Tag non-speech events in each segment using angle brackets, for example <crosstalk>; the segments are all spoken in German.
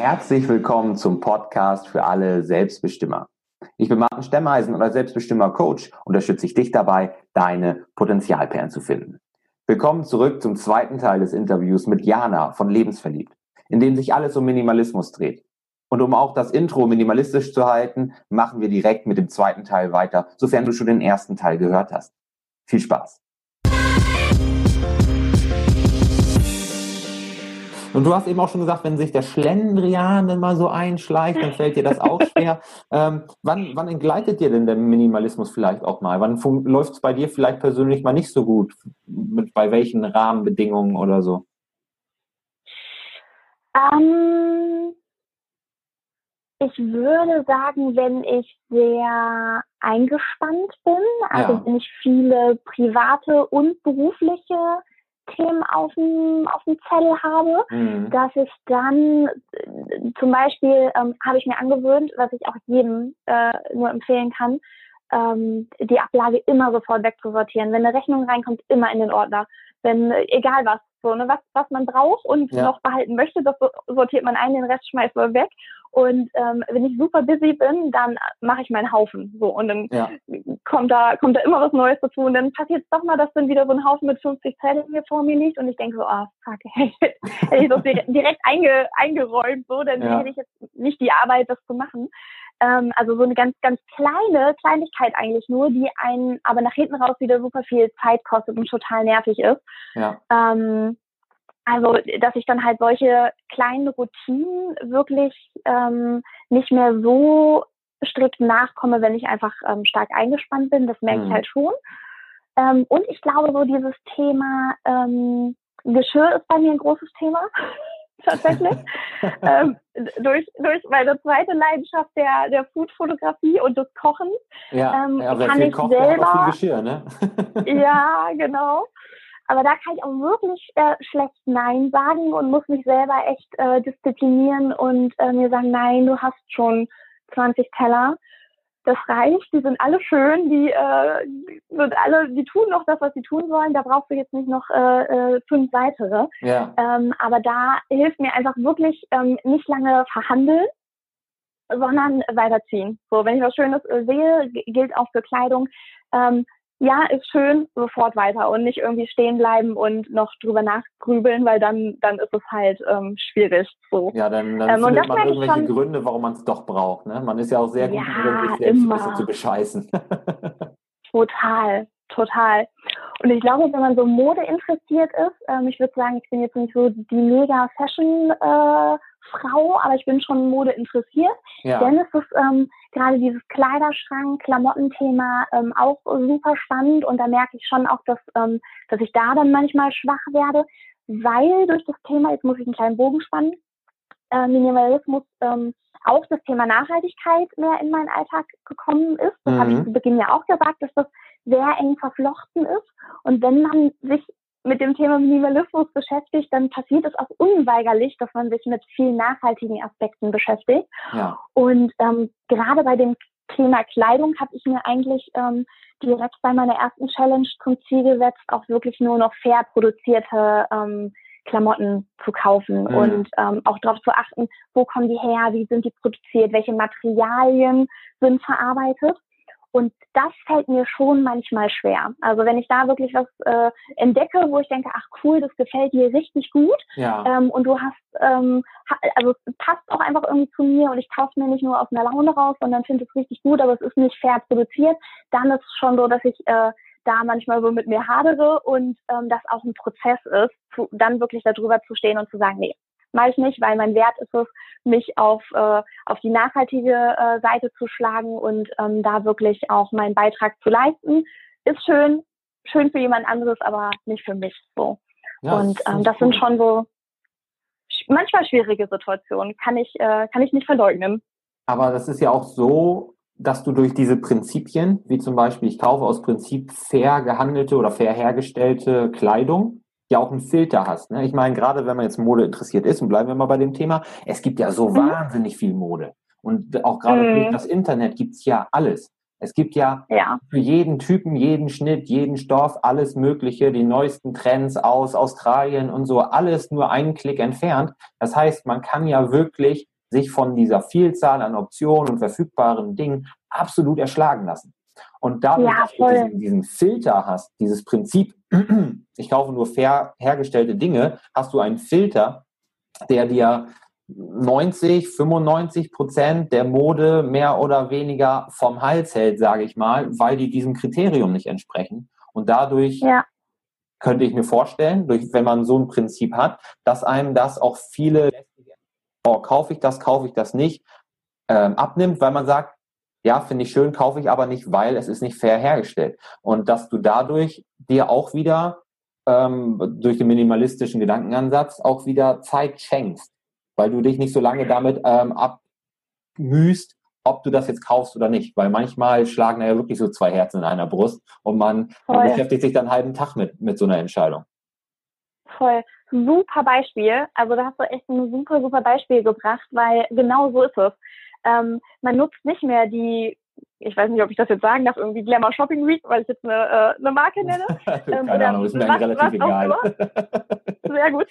Herzlich willkommen zum Podcast für alle Selbstbestimmer. Ich bin Martin Stemmeisen als Selbstbestimmer Coach unterstütze ich dich dabei, deine Potenzialperlen zu finden. Willkommen zurück zum zweiten Teil des Interviews mit Jana von Lebensverliebt, in dem sich alles um Minimalismus dreht. Und um auch das Intro minimalistisch zu halten, machen wir direkt mit dem zweiten Teil weiter, sofern du schon den ersten Teil gehört hast. Viel Spaß! Und du hast eben auch schon gesagt, wenn sich der Schlendrian dann mal so einschleicht, dann fällt dir das auch schwer. <laughs> ähm, wann, wann entgleitet dir denn der Minimalismus vielleicht auch mal? Wann läuft es bei dir vielleicht persönlich mal nicht so gut? Mit, bei welchen Rahmenbedingungen oder so? Ähm, ich würde sagen, wenn ich sehr eingespannt bin, also ja. wenn ich viele private und berufliche Themen auf dem, auf dem Zettel habe, mhm. dass ich dann zum Beispiel ähm, habe ich mir angewöhnt, was ich auch jedem äh, nur empfehlen kann, ähm, die Ablage immer sofort wegzusortieren. Wenn eine Rechnung reinkommt, immer in den Ordner. Wenn, äh, egal was, so, ne, was, was man braucht und ja. noch behalten möchte, das sortiert man ein, den Rest schmeißt man weg. Und ähm, wenn ich super busy bin, dann mache ich meinen Haufen. So und dann ja. kommt da kommt da immer was Neues dazu und dann passiert es doch mal, dass dann wieder so ein Haufen mit 50 Zetteln hier vor mir liegt und ich denke so, ah oh, fuck, <laughs> hätte ich das direkt einge, eingeräumt, so, dann ja. hätte ich jetzt nicht die Arbeit, das zu machen. Ähm, also so eine ganz ganz kleine Kleinigkeit eigentlich nur, die einen aber nach hinten raus wieder super viel Zeit kostet und total nervig ist. Ja. Ähm, also, dass ich dann halt solche kleinen Routinen wirklich ähm, nicht mehr so strikt nachkomme, wenn ich einfach ähm, stark eingespannt bin. Das merke mhm. ich halt schon. Ähm, und ich glaube, so dieses Thema ähm, Geschirr ist bei mir ein großes Thema. <laughs> tatsächlich. <laughs> ähm, durch, durch meine zweite Leidenschaft der, der Food-Fotografie und des Kochens. Ja, ähm, ja kann ich kocht, selber. Geschirr, ne? <laughs> ja, <laughs> genau. Aber da kann ich auch wirklich äh, schlecht Nein sagen und muss mich selber echt äh, disziplinieren und äh, mir sagen, nein, du hast schon 20 Teller. Das reicht, die sind alle schön, die äh, sind alle, die tun noch das, was sie tun sollen. Da brauchst du jetzt nicht noch äh, äh, fünf weitere. Ja. Ähm, aber da hilft mir einfach wirklich ähm, nicht lange verhandeln, sondern weiterziehen. So, wenn ich was Schönes äh, sehe, gilt auch für Kleidung. Ähm, ja, ist schön, sofort weiter und nicht irgendwie stehen bleiben und noch drüber nachgrübeln, weil dann, dann ist es halt ähm, schwierig. So. Ja, dann, dann ähm, findet man irgendwelche schon, Gründe, warum man es doch braucht. Ne? Man ist ja auch sehr gut ja, darin, sich selbst immer. ein bisschen zu bescheißen. <laughs> total, total. Und ich glaube, wenn man so Mode interessiert ist, ähm, ich würde sagen, ich bin jetzt nicht so die mega Fashion äh, Frau, aber ich bin schon Mode interessiert. Ja. Denn es ist ähm, gerade dieses Kleiderschrank, Klamottenthema ähm, auch super spannend und da merke ich schon auch, dass, ähm, dass ich da dann manchmal schwach werde, weil durch das Thema, jetzt muss ich einen kleinen Bogen spannen, äh, Minimalismus ähm, auch das Thema Nachhaltigkeit mehr in meinen Alltag gekommen ist. Das mhm. habe ich zu Beginn ja auch gesagt, dass das sehr eng verflochten ist. Und wenn man sich mit dem Thema Minimalismus beschäftigt, dann passiert es auch unweigerlich, dass man sich mit vielen nachhaltigen Aspekten beschäftigt. Ja. Und ähm, gerade bei dem Thema Kleidung habe ich mir eigentlich ähm, direkt bei meiner ersten Challenge zum Ziel gesetzt, auch wirklich nur noch fair produzierte ähm, Klamotten zu kaufen mhm. und ähm, auch darauf zu achten, wo kommen die her, wie sind die produziert, welche Materialien sind verarbeitet. Und das fällt mir schon manchmal schwer. Also wenn ich da wirklich was äh, entdecke, wo ich denke, ach cool, das gefällt dir richtig gut ja. ähm, und du hast, ähm, also es passt auch einfach irgendwie zu mir und ich kaufe mir nicht nur aus einer Laune raus, sondern finde es richtig gut, aber es ist nicht fair produziert, dann ist es schon so, dass ich äh, da manchmal so mit mir hadere und ähm, das auch ein Prozess ist, zu, dann wirklich darüber zu stehen und zu sagen, nee, mache ich nicht, weil mein Wert ist es, mich auf, äh, auf die nachhaltige äh, Seite zu schlagen und ähm, da wirklich auch meinen Beitrag zu leisten. Ist schön, schön für jemand anderes, aber nicht für mich so. Ja, und ähm, das sind schon so manchmal schwierige Situationen, kann ich, äh, kann ich nicht verleugnen. Aber das ist ja auch so, dass du durch diese Prinzipien, wie zum Beispiel, ich kaufe aus Prinzip fair gehandelte oder fair hergestellte Kleidung, ja auch einen Filter hast. Ne? Ich meine, gerade wenn man jetzt Mode interessiert ist, und bleiben wir mal bei dem Thema, es gibt ja so mhm. wahnsinnig viel Mode. Und auch gerade mhm. durch das Internet gibt's ja alles. Es gibt ja, ja, für jeden Typen, jeden Schnitt, jeden Stoff, alles Mögliche, die neuesten Trends aus Australien und so, alles nur einen Klick entfernt. Das heißt, man kann ja wirklich sich von dieser Vielzahl an Optionen und verfügbaren Dingen absolut erschlagen lassen. Und dadurch, ja, dass du diesen, diesen, Filter hast, dieses Prinzip, <clears throat> ich kaufe nur fair hergestellte Dinge, hast du einen Filter, der dir 90, 95 Prozent der Mode mehr oder weniger vom Hals hält, sage ich mal, weil die diesem Kriterium nicht entsprechen. Und dadurch ja. könnte ich mir vorstellen, durch, wenn man so ein Prinzip hat, dass einem das auch viele, oh, kaufe ich das, kaufe ich das nicht, ähm, abnimmt, weil man sagt, ja, finde ich schön, kaufe ich aber nicht, weil es ist nicht fair hergestellt. Und dass du dadurch dir auch wieder ähm, durch den minimalistischen Gedankenansatz auch wieder Zeit schenkst weil du dich nicht so lange damit ähm, abmühst, ob du das jetzt kaufst oder nicht. Weil manchmal schlagen ja wirklich so zwei Herzen in einer Brust und man, man beschäftigt sich dann einen halben Tag mit, mit so einer Entscheidung. Voll. Super Beispiel. Also da hast du echt ein super, super Beispiel gebracht, weil genau so ist es. Ähm, man nutzt nicht mehr die ich weiß nicht, ob ich das jetzt sagen darf, irgendwie Glamour Shopping Week, weil ich jetzt eine, äh, eine Marke nenne. <laughs> Ähm, Keine Ahnung, ist mir was, relativ egal. <laughs> Sehr gut.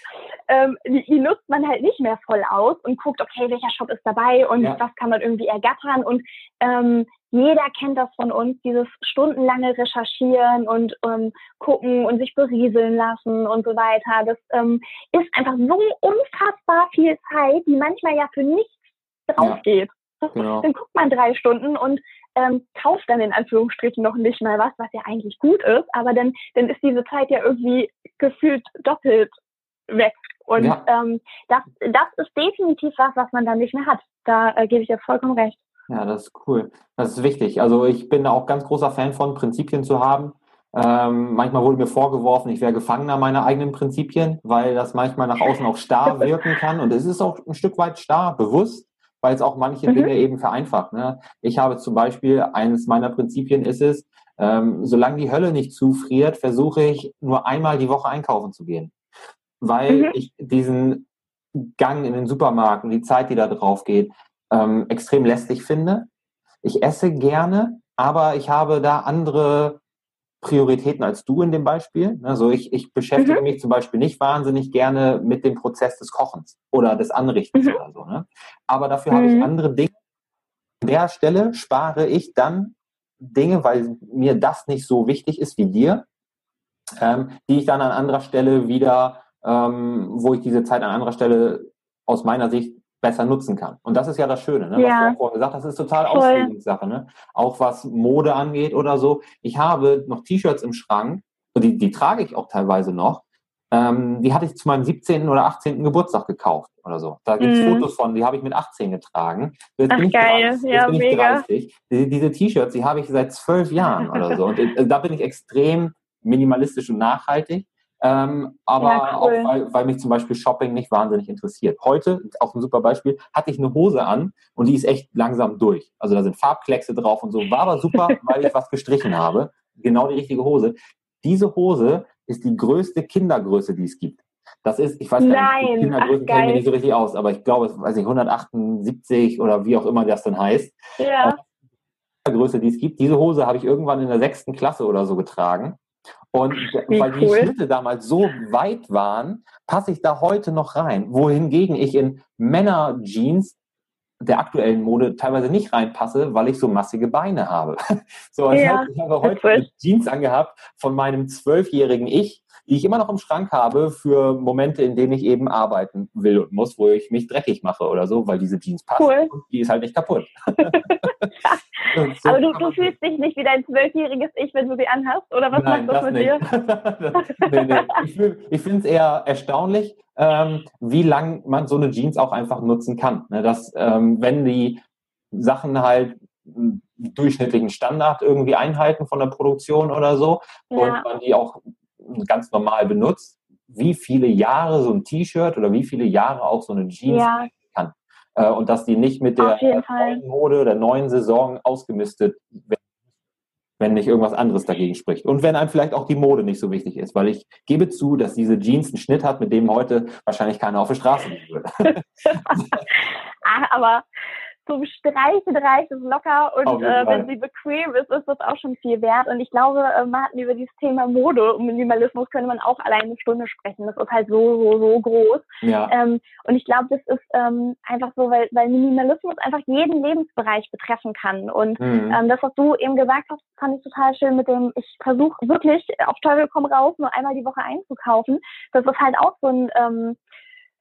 Ähm, die, die, nutzt man halt nicht mehr voll aus und guckt, okay, welcher Shop ist dabei und ja. was kann man irgendwie ergattern und ähm, jeder kennt das von uns, dieses stundenlange Recherchieren und ähm, gucken und sich berieseln lassen und so weiter. Das ähm, ist einfach so unfassbar viel Zeit, die manchmal ja für nichts drauf geht. Genau. Dann guckt man drei Stunden und ähm, kauft dann in Anführungsstrichen noch nicht mal was, was ja eigentlich gut ist, aber dann, dann ist diese Zeit ja irgendwie gefühlt doppelt weg. Und ja. ähm, das, das ist definitiv was, was man dann nicht mehr hat. Da äh, gebe ich dir vollkommen recht. Ja, das ist cool. Das ist wichtig. Also ich bin da auch ganz großer Fan von, Prinzipien zu haben. Ähm, manchmal wurde mir vorgeworfen, ich wäre Gefangener meiner eigenen Prinzipien, weil das manchmal nach außen auch starr <laughs> wirken kann. Und es ist auch ein Stück weit starr, bewusst weil es auch manche mhm. Dinge eben vereinfacht. Ne? Ich habe zum Beispiel, eines meiner Prinzipien ist es, ähm, solange die Hölle nicht zufriert, versuche ich nur einmal die Woche einkaufen zu gehen. Weil mhm. ich diesen Gang in den Supermarkt und die Zeit, die da drauf geht, ähm, extrem lästig finde. Ich esse gerne, aber ich habe da andere Prioritäten als du in dem Beispiel. Also ich, ich beschäftige mhm. mich zum Beispiel nicht wahnsinnig gerne mit dem Prozess des Kochens oder des Anrichtens mhm. oder so. Ne? Aber dafür mhm. habe ich mhm. andere Dinge. An der Stelle spare ich dann Dinge, weil mir das nicht so wichtig ist wie dir, ähm, die ich dann an anderer Stelle wieder, ähm, wo ich diese Zeit an anderer Stelle aus meiner Sicht besser nutzen kann. Und das ist ja das Schöne, ne? Ja. was du auch vorhin gesagt hast, das ist total Auslegungssache. Ne? Auch was Mode angeht oder so. Ich habe noch T-Shirts im Schrank, die, die trage ich auch teilweise noch. Ähm, die hatte ich zu meinem 17. oder 18. Geburtstag gekauft oder so. Da gibt es mhm. Fotos von, die habe ich mit 18 getragen. Jetzt Ach, bin ich geil. 30, ja, mega. 30. Die, diese T-Shirts, die habe ich seit zwölf Jahren oder so. Und äh, da bin ich extrem minimalistisch und nachhaltig. Ähm, aber ja, cool. auch weil, weil mich zum Beispiel Shopping nicht wahnsinnig interessiert. Heute, auch ein super Beispiel, hatte ich eine Hose an und die ist echt langsam durch. Also da sind Farbkleckse drauf und so. War aber super, <laughs> weil ich was gestrichen habe. Genau die richtige Hose. Diese Hose ist die größte Kindergröße, die es gibt. Das ist, ich weiß gar nicht, Kindergrößen kennen wir nicht so richtig aus, aber ich glaube, es weiß ich 178 oder wie auch immer das dann heißt. Ja. Größe, die es gibt. Diese Hose habe ich irgendwann in der sechsten Klasse oder so getragen. Und Wie weil cool. die Schnitte damals so weit waren, passe ich da heute noch rein. Wohingegen ich in Männer-Jeans der aktuellen Mode teilweise nicht reinpasse, weil ich so massige Beine habe. <laughs> So, ja, ich habe heute Jeans angehabt von meinem zwölfjährigen Ich, die ich immer noch im Schrank habe für Momente, in denen ich eben arbeiten will und muss, wo ich mich dreckig mache oder so, weil diese Jeans passen. Cool. Und die ist halt nicht kaputt. <laughs> <laughs> so Aber du, du fühlst dich nicht wie dein zwölfjähriges Ich, wenn du sie anhast? Oder was Nein, macht das, das mit dir? nee, nee. Ich, ich finde es eher erstaunlich, ähm, wie lang man so eine Jeans auch einfach nutzen kann. Ne, dass, ähm, wenn die Sachen halt durchschnittlichen Standard irgendwie einhalten von der Produktion oder so ja. und man die auch ganz normal benutzt, wie viele Jahre so ein T-Shirt oder wie viele Jahre auch so eine Jeans ja. kann. Äh, und dass die nicht mit der neuen Mode, der neuen Saison ausgemistet werden, wenn nicht irgendwas anderes dagegen spricht. Und wenn einem vielleicht auch die Mode nicht so wichtig ist, weil ich gebe zu, dass diese Jeans einen Schnitt hat, mit dem heute wahrscheinlich keiner auf der Straße gehen würde. <laughs> aber zum Streichen reicht es locker und äh, wenn sie bequem ist, ist das auch schon viel wert. Und ich glaube, äh, Martin, über dieses Thema Mode und Minimalismus könnte man auch alleine eine Stunde sprechen. Das ist halt so, so, so groß. Ja. Ähm, und ich glaube, das ist ähm, einfach so, weil, weil Minimalismus einfach jeden Lebensbereich betreffen kann. Und mhm. ähm, das, was du eben gesagt hast, fand ich total schön mit dem, ich versuche wirklich auf Teufel komm raus, nur einmal die Woche einzukaufen. Das ist halt auch so ein ähm,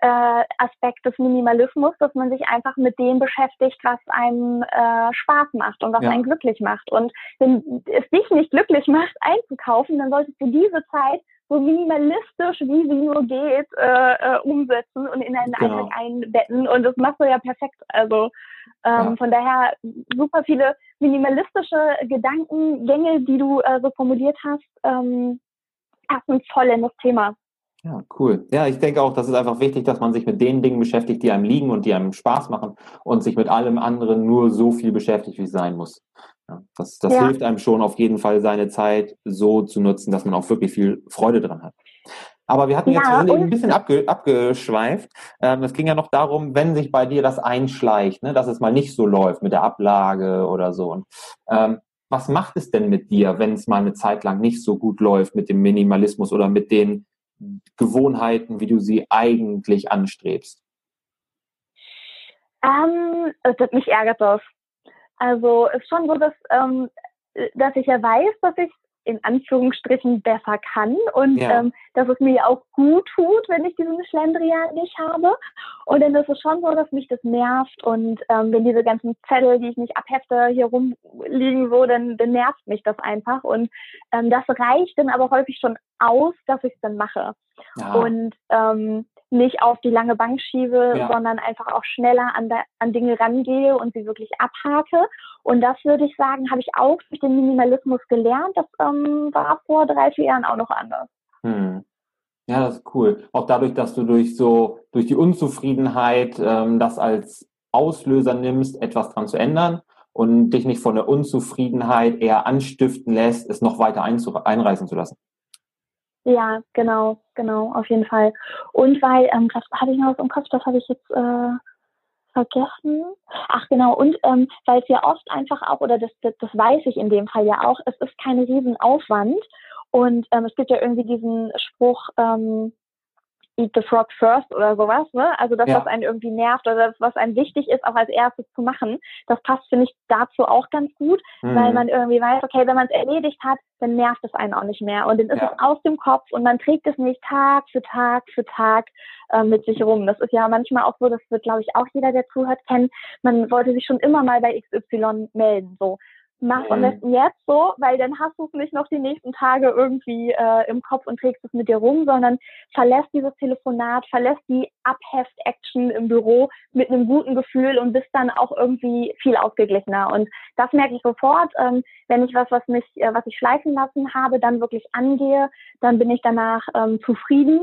äh, Aspekt des Minimalismus, dass man sich einfach mit dem beschäftigt, was einem äh, Spaß macht und was ja. einen glücklich macht. Und wenn es dich nicht glücklich macht, einzukaufen, dann solltest du diese Zeit so minimalistisch, wie sie nur geht, äh, äh, umsetzen und in deinen genau. Alltag einbetten. Und das machst du ja perfekt. Also ähm, ja. von daher super viele minimalistische Gedankengänge, die du äh, so formuliert hast, ähm, passen voll in das Thema. Ja, cool. Ja, ich denke auch, das ist einfach wichtig, dass man sich mit den Dingen beschäftigt, die einem liegen und die einem Spaß machen und sich mit allem anderen nur so viel beschäftigt, wie es sein muss. Ja, das das ja. hilft einem schon auf jeden Fall, seine Zeit so zu nutzen, dass man auch wirklich viel Freude dran hat. Aber wir hatten jetzt wir ein bisschen abge, abgeschweift. Ähm, es ging ja noch darum, wenn sich bei dir das einschleicht, ne, dass es mal nicht so läuft mit der Ablage oder so. Und, ähm, was macht es denn mit dir, wenn es mal eine Zeit lang nicht so gut läuft mit dem Minimalismus oder mit den Gewohnheiten, wie du sie eigentlich anstrebst? Ähm, mich ärgert das. Also ist schon so, dass, ähm, dass ich ja weiß, dass ich in Anführungsstrichen besser kann und ja. ähm, dass es mir auch gut tut, wenn ich diesen Schlendrian nicht habe. Und dann ist es schon so, dass mich das nervt und ähm, wenn diese ganzen Zettel, die ich nicht abhefte, hier rumliegen so, dann, dann nervt mich das einfach. Und ähm, das reicht dann aber häufig schon aus, dass ich es dann mache. Ja. Und ähm, nicht auf die lange Bank schiebe, ja. sondern einfach auch schneller an, der, an Dinge rangehe und sie wirklich abhake. Und das würde ich sagen, habe ich auch durch den Minimalismus gelernt. Das ähm, war vor drei, vier Jahren auch noch anders. Hm. Ja, das ist cool. Auch dadurch, dass du durch so, durch die Unzufriedenheit ähm, das als Auslöser nimmst, etwas dran zu ändern und dich nicht von der Unzufriedenheit eher anstiften lässt, es noch weiter einreißen zu lassen. Ja, genau, genau, auf jeden Fall. Und weil, ähm, hatte ich noch was im Kopf, das habe ich jetzt äh, vergessen. Ach genau, und ähm, weil es ja oft einfach auch, oder das, das, das weiß ich in dem Fall ja auch, es ist kein Riesenaufwand. Und ähm, es gibt ja irgendwie diesen Spruch, ähm, Eat the Frog First oder sowas, ne? Also das, ja. was einen irgendwie nervt oder das, was einem wichtig ist, auch als erstes zu machen, das passt, finde ich, dazu auch ganz gut, mhm. weil man irgendwie weiß, okay, wenn man es erledigt hat, dann nervt es einen auch nicht mehr. Und dann ist ja. es aus dem Kopf und man trägt es nicht Tag für Tag für Tag äh, mit sich rum. Das ist ja manchmal auch so, das wird, glaube ich, auch jeder, der zuhört, kennen. Man wollte sich schon immer mal bei XY melden. So, mach am besten jetzt so, weil dann hast du es nicht noch die nächsten Tage irgendwie äh, im Kopf und trägst es mit dir rum, sondern verlässt dieses Telefonat, verlässt die Abheft-Action im Büro mit einem guten Gefühl und bist dann auch irgendwie viel ausgeglichener. Und das merke ich sofort, ähm, wenn ich was, was mich, äh, was ich schleifen lassen habe, dann wirklich angehe, dann bin ich danach ähm, zufrieden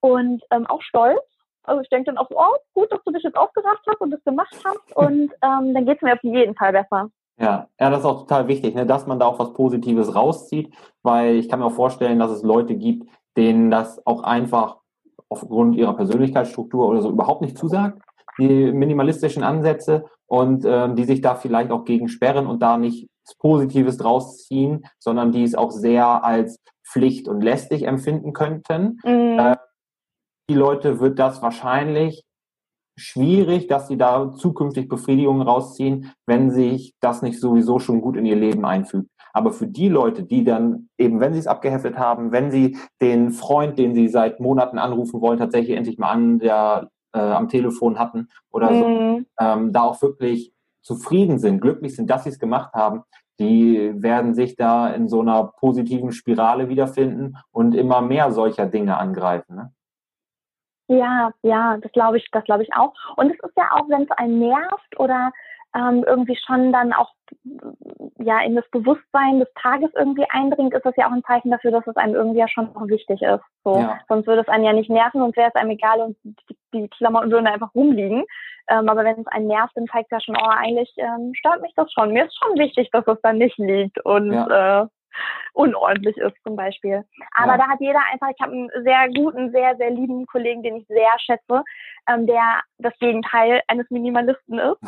und ähm, auch stolz. Also ich denke dann auch so, oh, gut, dass du dich jetzt aufgerafft hast und das gemacht hast und ähm, dann geht es mir auf jeden Fall besser. Ja, ja, das ist auch total wichtig, ne, dass man da auch was Positives rauszieht, weil ich kann mir auch vorstellen, dass es Leute gibt, denen das auch einfach aufgrund ihrer Persönlichkeitsstruktur oder so überhaupt nicht zusagt, die minimalistischen Ansätze und ähm, die sich da vielleicht auch gegen sperren und da nicht Positives draus ziehen, sondern die es auch sehr als Pflicht und lästig empfinden könnten. Mhm. Äh, die Leute wird das wahrscheinlich schwierig, dass sie da zukünftig Befriedigungen rausziehen, wenn sich das nicht sowieso schon gut in ihr Leben einfügt. Aber für die Leute, die dann eben, wenn sie es abgeheftet haben, wenn sie den Freund, den sie seit Monaten anrufen wollen, tatsächlich endlich mal an der, äh, am Telefon hatten oder mhm. so, ähm, da auch wirklich zufrieden sind, glücklich sind, dass sie es gemacht haben, die werden sich da in so einer positiven Spirale wiederfinden und immer mehr solcher Dinge angreifen. Ne? Ja, ja, das glaube ich, das glaube ich auch. Und es ist ja auch, wenn es einen nervt oder ähm, irgendwie schon dann auch ja in das Bewusstsein des Tages irgendwie eindringt, ist das ja auch ein Zeichen dafür, dass es einem irgendwie ja schon noch wichtig ist. So, ja. sonst würde es einen ja nicht nerven und wäre es einem egal und die, die Klamotten würden einfach rumliegen. Ähm, aber wenn es einen nervt, dann zeigt es ja schon, oh, eigentlich ähm, stört mich das schon. Mir ist schon wichtig, dass es dann nicht liegt und ja. äh, unordentlich ist zum Beispiel. Aber ja. da hat jeder einfach, ich habe einen sehr guten, sehr, sehr lieben Kollegen, den ich sehr schätze, ähm, der das Gegenteil eines Minimalisten ist.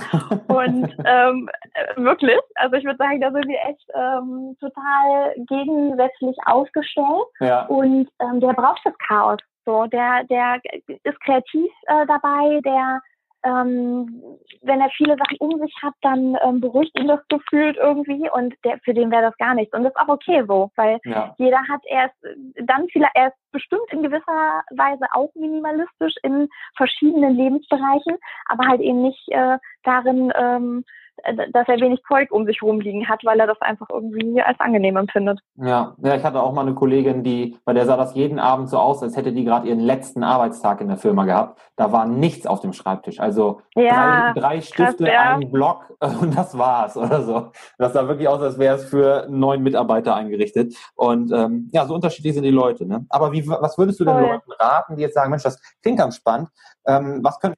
Und <laughs> ähm, wirklich, also ich würde sagen, da sind wir echt ähm, total gegensätzlich aufgestellt. Ja. Und ähm, der braucht das Chaos. So, der, der ist kreativ äh, dabei, der ähm, wenn er viele Sachen um sich hat, dann ähm, beruhigt ihn das gefühlt irgendwie und der, für den wäre das gar nichts. Und das ist auch okay so, weil ja. jeder hat erst dann vielleicht erst bestimmt in gewisser Weise auch minimalistisch in verschiedenen Lebensbereichen, aber halt eben nicht äh, darin, ähm, äh, dass er wenig Zeug um sich rumliegen hat, weil er das einfach irgendwie als angenehm empfindet. Ja, ja, ich hatte auch mal eine Kollegin, die, bei der sah das jeden Abend so aus, als hätte die gerade ihren letzten Arbeitstag in der Firma gehabt. Da war nichts auf dem Schreibtisch. Also ja, drei, drei Stifte, krass, ja. ein Block <laughs> und das war's oder so. Das sah wirklich aus, als wäre es für neun Mitarbeiter eingerichtet. Und ähm, ja, so unterschiedlich sind die Leute. Ne? Aber wie, was würdest du den Leuten raten, die jetzt sagen, Mensch, das klingt ganz spannend. Ähm, was können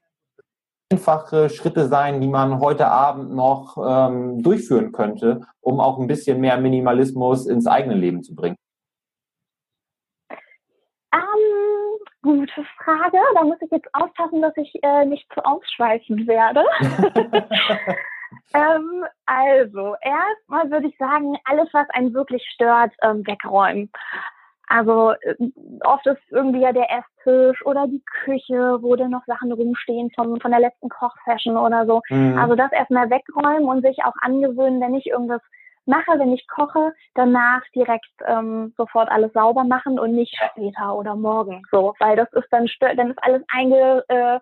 einfache Schritte sein, die man heute Abend noch ähm, durchführen könnte, um auch ein bisschen mehr Minimalismus ins eigene Leben zu bringen? Ähm, gute Frage. Da muss ich jetzt aufpassen, dass ich äh, nicht zu ausschweifend werde. <laughs> ähm, also, erstmal würde ich sagen, alles, was einen wirklich stört, ähm, wegräumen. Also äh, oft ist irgendwie ja der Esstisch oder die Küche, wo dann noch Sachen rumstehen von, von der letzten Kochsession oder so. Mhm. Also das erstmal wegräumen und sich auch angewöhnen, wenn ich irgendwas mache, wenn ich koche, danach direkt ähm, sofort alles sauber machen und nicht später oder morgen. So, weil das ist dann dann ist alles einge, äh,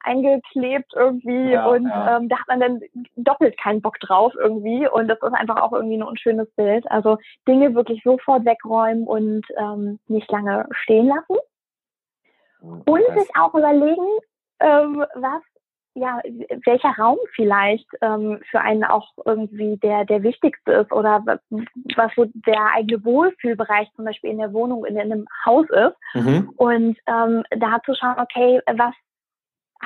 eingeklebt irgendwie ja, und ja. Ähm, da hat man dann doppelt keinen Bock drauf irgendwie und das ist einfach auch irgendwie ein unschönes Bild. Also Dinge wirklich sofort wegräumen und ähm, nicht lange stehen lassen. Hm, und sich auch überlegen, ähm, was ja, welcher Raum vielleicht ähm, für einen auch irgendwie der, der wichtigste ist oder was so der eigene Wohlfühlbereich zum Beispiel in der Wohnung, in, in einem Haus ist. Mhm. Und ähm, da zu schauen, okay, was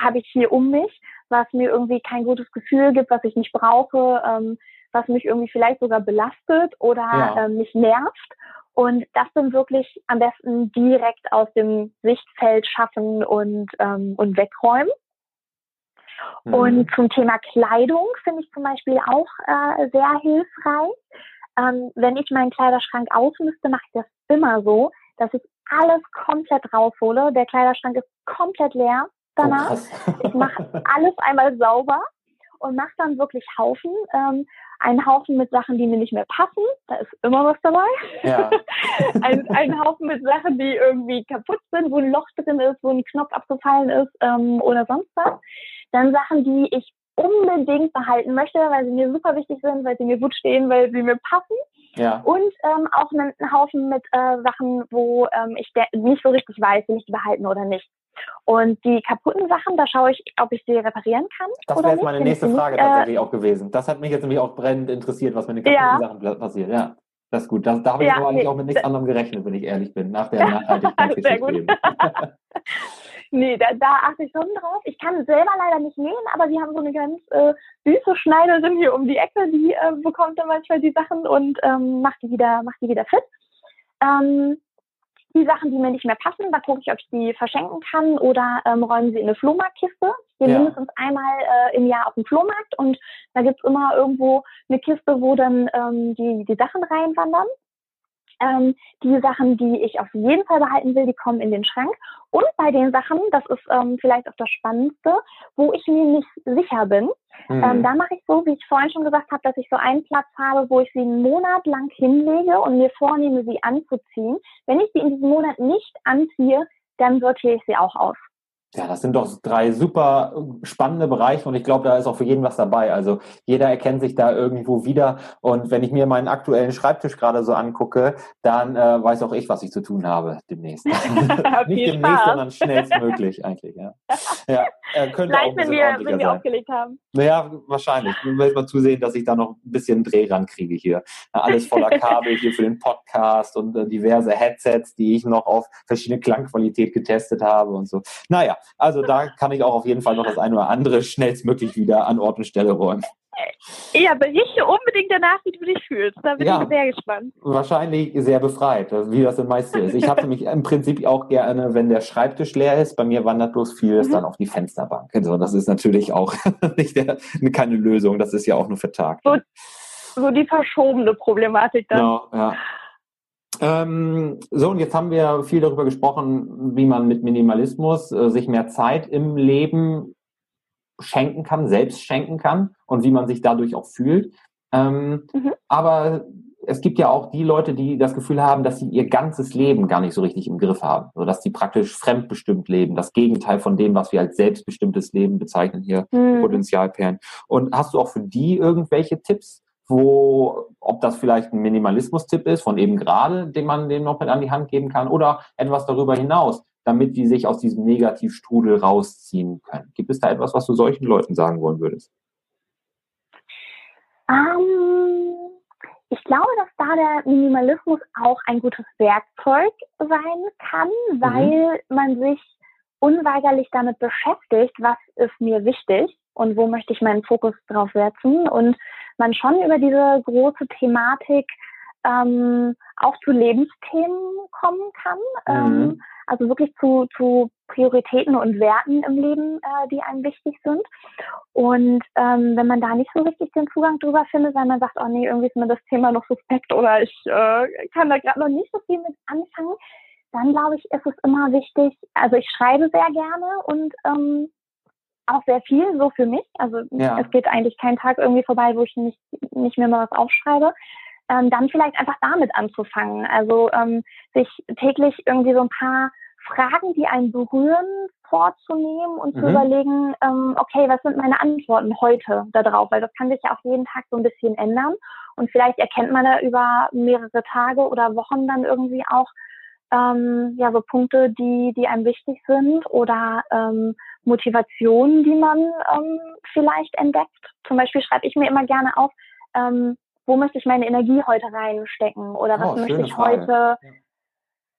habe ich hier um mich, was mir irgendwie kein gutes Gefühl gibt, was ich nicht brauche, ähm, was mich irgendwie vielleicht sogar belastet oder ja. ähm, mich nervt. Und das dann wirklich am besten direkt aus dem Sichtfeld schaffen und, ähm, und wegräumen. Mhm. Und zum Thema Kleidung finde ich zum Beispiel auch äh, sehr hilfreich. Ähm, wenn ich meinen Kleiderschrank ausmüsste, mache ich das immer so, dass ich alles komplett raushole. Der Kleiderschrank ist komplett leer danach. Oh, ich mache <laughs> alles einmal sauber und mache dann wirklich Haufen. Ähm, einen Haufen mit Sachen, die mir nicht mehr passen. Da ist immer was dabei. Ja. <laughs> ein, ein Haufen mit Sachen, die irgendwie kaputt sind, wo ein Loch drin ist, wo ein Knopf abgefallen ist ähm, oder sonst was. Dann Sachen, die ich unbedingt behalten möchte, weil sie mir super wichtig sind, weil sie mir gut stehen, weil sie mir passen. Ja. Und ähm, auch einen, einen Haufen mit äh, Sachen, wo ähm, ich nicht so richtig weiß, will ich die behalten oder nicht. Und die kaputten Sachen, da schaue ich, ob ich sie reparieren kann. Das wäre jetzt meine nächste Frage nicht, tatsächlich äh, auch gewesen. Das hat mich jetzt nämlich auch brennend interessiert, was mit den kaputten ja. Sachen passiert. Ja, das ist gut. Da, da habe ich ja, aber eigentlich auch mit nichts anderem gerechnet, wenn ich ehrlich bin, nach der <laughs> Nachhaltigkeit. Sehr gut. <laughs> nee, da, da achte ich schon drauf. Ich kann selber leider nicht nähen, aber wir haben so eine ganz äh, süße Schneiderin hier um die Ecke, die äh, bekommt dann manchmal die Sachen und ähm, macht die wieder, macht die wieder fit. Ähm, die Sachen, die mir nicht mehr passen, da gucke ich, ob ich die verschenken kann oder ähm, räumen sie in eine Flohmarktkiste. Wir ja. mindestens einmal äh, im Jahr auf dem Flohmarkt und da gibt's immer irgendwo eine Kiste, wo dann ähm, die, die Sachen reinwandern. Ähm, die Sachen, die ich auf jeden Fall behalten will, die kommen in den Schrank. Und bei den Sachen, das ist ähm, vielleicht auch das Spannendste, wo ich mir nicht sicher bin, mhm. ähm, da mache ich so, wie ich vorhin schon gesagt habe, dass ich so einen Platz habe, wo ich sie einen Monat lang hinlege und mir vornehme, sie anzuziehen. Wenn ich sie in diesem Monat nicht anziehe, dann sortiere ich sie auch aus. Ja, das sind doch drei super spannende Bereiche und ich glaube, da ist auch für jeden was dabei. Also jeder erkennt sich da irgendwo wieder und wenn ich mir meinen aktuellen Schreibtisch gerade so angucke, dann äh, weiß auch ich, was ich zu tun habe demnächst. <laughs> Nicht demnächst, sondern schnellstmöglich eigentlich. Ja, ja äh, könnte Vielleicht, auch wenn wir, wenn wir aufgelegt haben. Naja, wahrscheinlich. Ich will mal zusehen, dass ich da noch ein bisschen Dreh rankriege hier. Alles voller <laughs> Kabel hier für den Podcast und äh, diverse Headsets, die ich noch auf verschiedene Klangqualität getestet habe und so. Naja, also da kann ich auch auf jeden Fall noch das eine oder andere schnellstmöglich wieder an Ort und Stelle räumen. Ja, berichte unbedingt danach, wie du dich fühlst. Da bin ja, ich sehr gespannt. Wahrscheinlich sehr befreit, wie das im meisten ist. Ich habe mich im Prinzip auch gerne, wenn der Schreibtisch leer ist, bei mir wandert bloß vieles mhm. dann auf die Fensterbank. Also das ist natürlich auch <laughs> nicht der, keine Lösung, das ist ja auch nur vertagt. So, so die verschobene Problematik dann. Genau, ja. Ähm, so, und jetzt haben wir viel darüber gesprochen, wie man mit Minimalismus äh, sich mehr Zeit im Leben schenken kann, selbst schenken kann und wie man sich dadurch auch fühlt. Ähm, mhm. Aber es gibt ja auch die Leute, die das Gefühl haben, dass sie ihr ganzes Leben gar nicht so richtig im Griff haben, so dass sie praktisch fremdbestimmt leben, das Gegenteil von dem, was wir als selbstbestimmtes Leben bezeichnen hier, mhm. Potenzialperlen. Und hast du auch für die irgendwelche Tipps, wo, ob das vielleicht ein Minimalismus-Tipp ist von eben gerade, den man dem noch mit an die Hand geben kann oder etwas darüber hinaus, damit die sich aus diesem Negativstrudel rausziehen können. Gibt es da etwas, was du solchen Leuten sagen wollen würdest? Um, ähm, ich glaube, dass da der Minimalismus auch ein gutes Werkzeug sein kann, mhm. weil mhm. man sich unweigerlich damit beschäftigt, was ist mir wichtig und wo möchte ich meinen Fokus drauf setzen und man schon über diese große Thematik ähm, auch zu Lebensthemen kommen kann. Mhm. Ähm, also wirklich zu, zu Prioritäten und Werten im Leben, äh, die einem wichtig sind. Und ähm, wenn man da nicht so richtig den Zugang drüber findet, weil man sagt, oh nee, irgendwie ist mir das Thema noch suspekt oder ich äh, kann da gerade noch nicht so viel mit anfangen, dann glaube ich, ist es immer wichtig, also ich schreibe sehr gerne und ähm, auch sehr viel, so für mich. Also ja. es geht eigentlich kein Tag irgendwie vorbei, wo ich nicht, nicht mehr mal was aufschreibe. Ähm, dann vielleicht einfach damit anzufangen. Also ähm, sich täglich irgendwie so ein paar Fragen, die einen berühren, vorzunehmen und mhm. zu überlegen, ähm, okay, was sind meine Antworten heute darauf? Weil das kann sich ja auch jeden Tag so ein bisschen ändern. Und vielleicht erkennt man da über mehrere Tage oder Wochen dann irgendwie auch ähm, ja so Punkte, die, die einem wichtig sind oder ähm, Motivationen, die man ähm, vielleicht entdeckt. Zum Beispiel schreibe ich mir immer gerne auf, ähm, wo möchte ich meine Energie heute reinstecken oder was oh, möchte ich Frage. heute.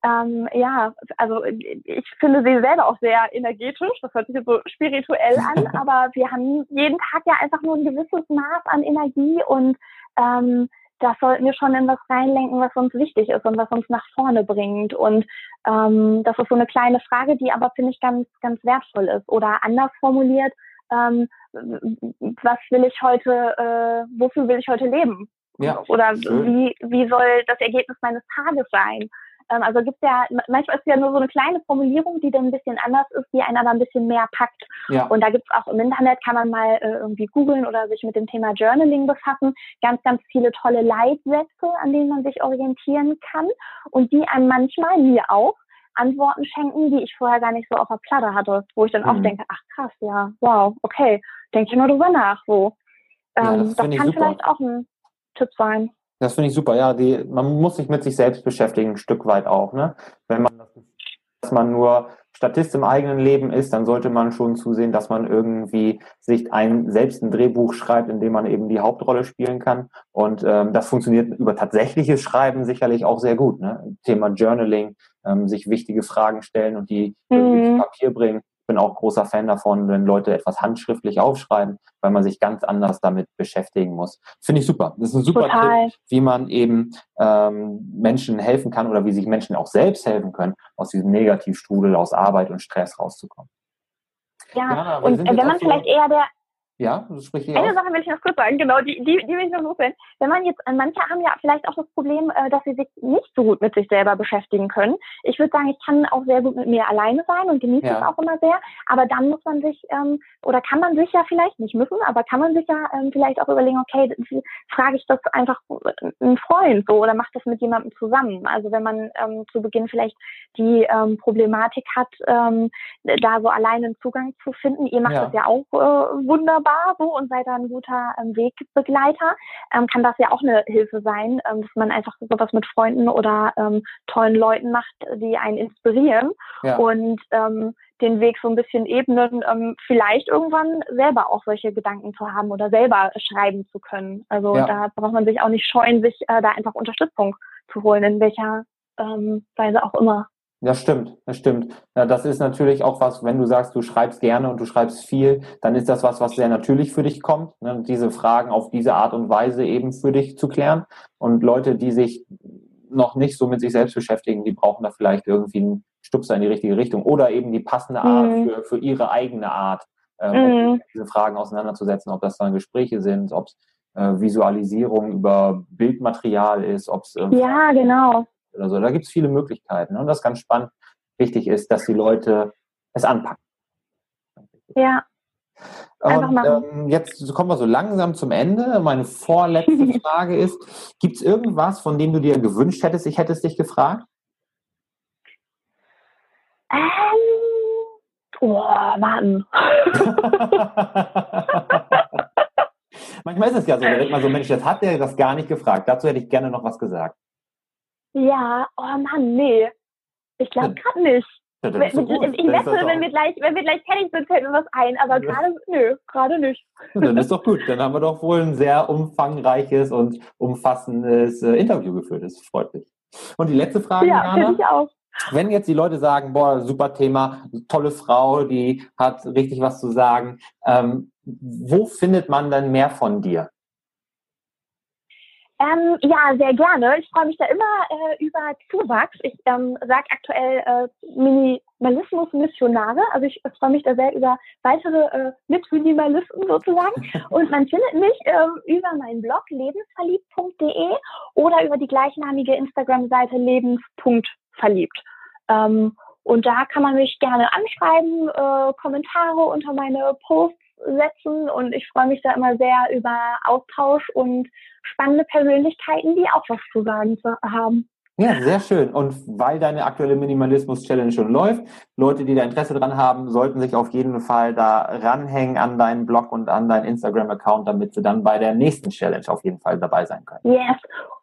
Ähm, ja, also ich finde sie selber auch sehr energetisch, das hört sich so spirituell an, <laughs> aber wir haben jeden Tag ja einfach nur ein gewisses Maß an Energie und ähm, das sollten wir schon in was reinlenken, was uns wichtig ist und was uns nach vorne bringt. Und ähm, das ist so eine kleine Frage, die aber, finde ich, ganz, ganz wertvoll ist. Oder anders formuliert, ähm, was will ich heute, äh, wofür will ich heute leben? Ja, Oder wie, wie soll das Ergebnis meines Tages sein? Ähm, also gibt ja, manchmal ist es ja nur so eine kleine Formulierung, die dann ein bisschen anders ist, die einen aber ein bisschen mehr packt. Ja. Und da gibt es auch im Internet, kann man mal äh, irgendwie googeln oder sich mit dem Thema Journaling befassen, ganz, ganz viele tolle Leitsätze, an denen man sich orientieren kann und die einem manchmal, mir auch, Antworten schenken, die ich vorher gar nicht so auf der Platte hatte, wo ich dann mhm. auch denke, ach krass, ja, wow, okay, denke ich mal drüber nach, so. Ähm, ja, das, das kann vielleicht auch ein Tipp sein. Das finde ich super. Ja, die, man muss sich mit sich selbst beschäftigen, ein Stück weit auch. Ne? Wenn man das, dass man nur Statist im eigenen Leben ist, dann sollte man schon zusehen, dass man irgendwie sich ein selbst ein Drehbuch schreibt, in dem man eben die Hauptrolle spielen kann. Und ähm, das funktioniert über tatsächliches Schreiben sicherlich auch sehr gut. Ne? Thema Journaling, ähm, sich wichtige Fragen stellen und die mhm. zu Papier bringen bin auch großer Fan davon, wenn Leute etwas handschriftlich aufschreiben, weil man sich ganz anders damit beschäftigen muss. Finde ich super. Das ist ein super Total. Tipp, wie man eben ähm, Menschen helfen kann oder wie sich Menschen auch selbst helfen können, aus diesem Negativstrudel, aus Arbeit und Stress rauszukommen. Ja, ja und wenn man so vielleicht eher der ja, das spricht Eine aus. Sache will ich noch kurz sagen, genau, die, die, die will ich noch loswerden. Wenn man jetzt, manche haben ja vielleicht auch das Problem, äh, dass sie sich nicht so gut mit sich selber beschäftigen können. Ich würde sagen, ich kann auch sehr gut mit mir alleine sein und genieße ja. es auch immer sehr. Aber dann muss man sich, ähm, oder kann man sich ja vielleicht nicht müssen, aber kann man sich ja ähm, vielleicht auch überlegen, okay, frage ich das einfach einen Freund so oder macht das mit jemandem zusammen? Also wenn man ähm, zu Beginn vielleicht die ähm, Problematik hat, ähm, da so alleine einen Zugang zu finden. Ihr macht ja. das ja auch äh, wunderbar wunderbar so und seid da ein guter ähm, Wegbegleiter, ähm, kann das ja auch eine Hilfe sein, ähm, dass man einfach sowas mit Freunden oder ähm, tollen Leuten macht, die einen inspirieren ja. und ähm, den Weg so ein bisschen ebnen, ähm, vielleicht irgendwann selber auch solche Gedanken zu haben oder selber schreiben zu können. Also ja. da braucht man sich auch nicht scheuen, sich äh, da einfach Unterstützung zu holen, in welcher ähm, Weise auch immer. Ja, stimmt, das stimmt. Ja, das ist natürlich auch was, wenn du sagst, du schreibst gerne und du schreibst viel, dann ist das was, was sehr natürlich für dich kommt, ne? diese Fragen auf diese Art und Weise eben für dich zu klären. Und Leute, die sich noch nicht so mit sich selbst beschäftigen, die brauchen da vielleicht irgendwie einen Stupser in die richtige Richtung oder eben die passende Art mhm. für, für ihre eigene Art, ähm, mhm. diese Fragen auseinanderzusetzen, ob das dann Gespräche sind, ob es äh, Visualisierung über Bildmaterial ist, ob es ähm, ja genau oder so. Da gibt es viele Möglichkeiten. Und das ganz spannend. Wichtig ist, dass die Leute es anpacken. Ja. Und ähm, jetzt kommen wir so langsam zum Ende. Meine vorletzte <laughs> Frage ist, gibt es irgendwas, von dem du dir gewünscht hättest, ich hätte es dich gefragt? Ähm, oh, Mann. <laughs> Manchmal ist es ja so, da denkt man so, Mensch, das hat der das gar nicht gefragt. Dazu hätte ich gerne noch was gesagt. Ja, oh Mann, nee. Ich glaube gerade nicht. Ja, wenn, so ich wette, wenn wir, gleich, wenn wir gleich fertig sind, fällt mir was ein, aber ja. gerade, nö, gerade nicht. Ja, dann ist doch gut. Dann haben wir doch wohl ein sehr umfangreiches und umfassendes äh, Interview geführt. Das freut mich. Und die letzte Frage, ja, finde ich auch. Wenn jetzt die Leute sagen, boah, super Thema, tolle Frau, die hat richtig was zu sagen, ähm, wo findet man dann mehr von dir? Ähm, ja, sehr gerne. Ich freue mich da immer äh, über Zuwachs. Ich ähm, sage aktuell äh, Minimalismus-Missionare. Also ich freue mich da sehr über weitere äh, Mitminimalisten sozusagen. <laughs> Und man findet mich ähm, über meinen Blog lebensverliebt.de oder über die gleichnamige Instagram-Seite lebens.verliebt. Ähm, und da kann man mich gerne anschreiben, äh, Kommentare unter meine Posts setzen und ich freue mich da immer sehr über Austausch und spannende Persönlichkeiten, die auch was zu sagen haben. Ja, sehr schön. Und weil deine aktuelle Minimalismus-Challenge schon läuft, Leute, die da Interesse dran haben, sollten sich auf jeden Fall da ranhängen an deinen Blog und an deinen Instagram-Account, damit sie dann bei der nächsten Challenge auf jeden Fall dabei sein können. Yes.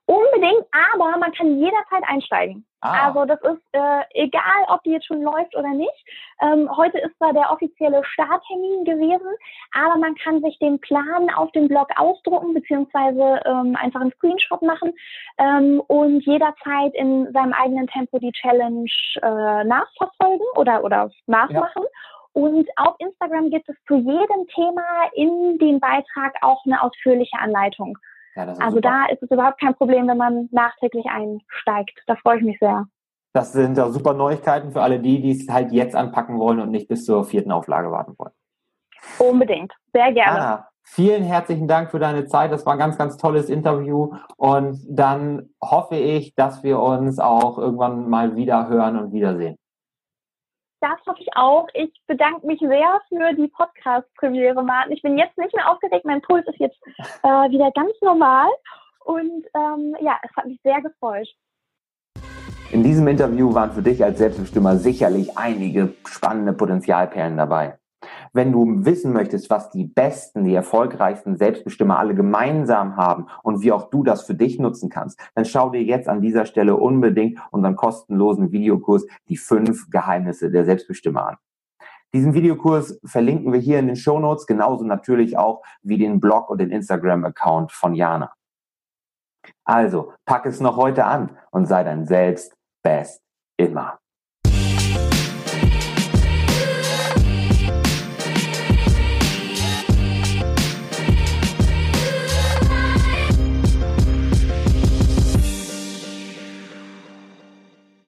Unbedingt, aber man kann jederzeit einsteigen. Ah. Also das ist äh, egal, ob die jetzt schon läuft oder nicht. Ähm, heute ist zwar der offizielle Starttermin gewesen, aber man kann sich den Plan auf dem Blog ausdrucken beziehungsweise ähm, einfach einen Screenshot machen ähm, und jederzeit in seinem eigenen Tempo die Challenge äh, nachverfolgen oder oder nachmachen. Ja. Und auf Instagram gibt es zu jedem Thema in dem Beitrag auch eine ausführliche Anleitung. Ja, also super. da ist es überhaupt kein Problem, wenn man nachträglich einsteigt. Da freue ich mich sehr. Das sind ja super Neuigkeiten für alle die, die es halt jetzt anpacken wollen und nicht bis zur vierten Auflage warten wollen. Unbedingt. Sehr gerne. Anna, vielen herzlichen Dank für deine Zeit. Das war ein ganz, ganz tolles Interview. Und dann hoffe ich, dass wir uns auch irgendwann mal wieder hören und wiedersehen. Das hoffe ich auch. Ich bedanke mich sehr für die Podcast-Premiere, Martin. Ich bin jetzt nicht mehr aufgeregt. Mein Puls ist jetzt äh, wieder ganz normal. Und ähm, ja, es hat mich sehr gefreut. In diesem Interview waren für dich als Selbstbestimmer sicherlich einige spannende Potenzialperlen dabei. Wenn du wissen möchtest, was die besten, die erfolgreichsten Selbstbestimmer alle gemeinsam haben und wie auch du das für dich nutzen kannst, dann schau dir jetzt an dieser Stelle unbedingt unseren kostenlosen Videokurs Die fünf Geheimnisse der Selbstbestimmer an. Diesen Videokurs verlinken wir hier in den Show Notes, genauso natürlich auch wie den Blog und den Instagram-Account von Jana. Also, pack es noch heute an und sei dein Selbst best immer.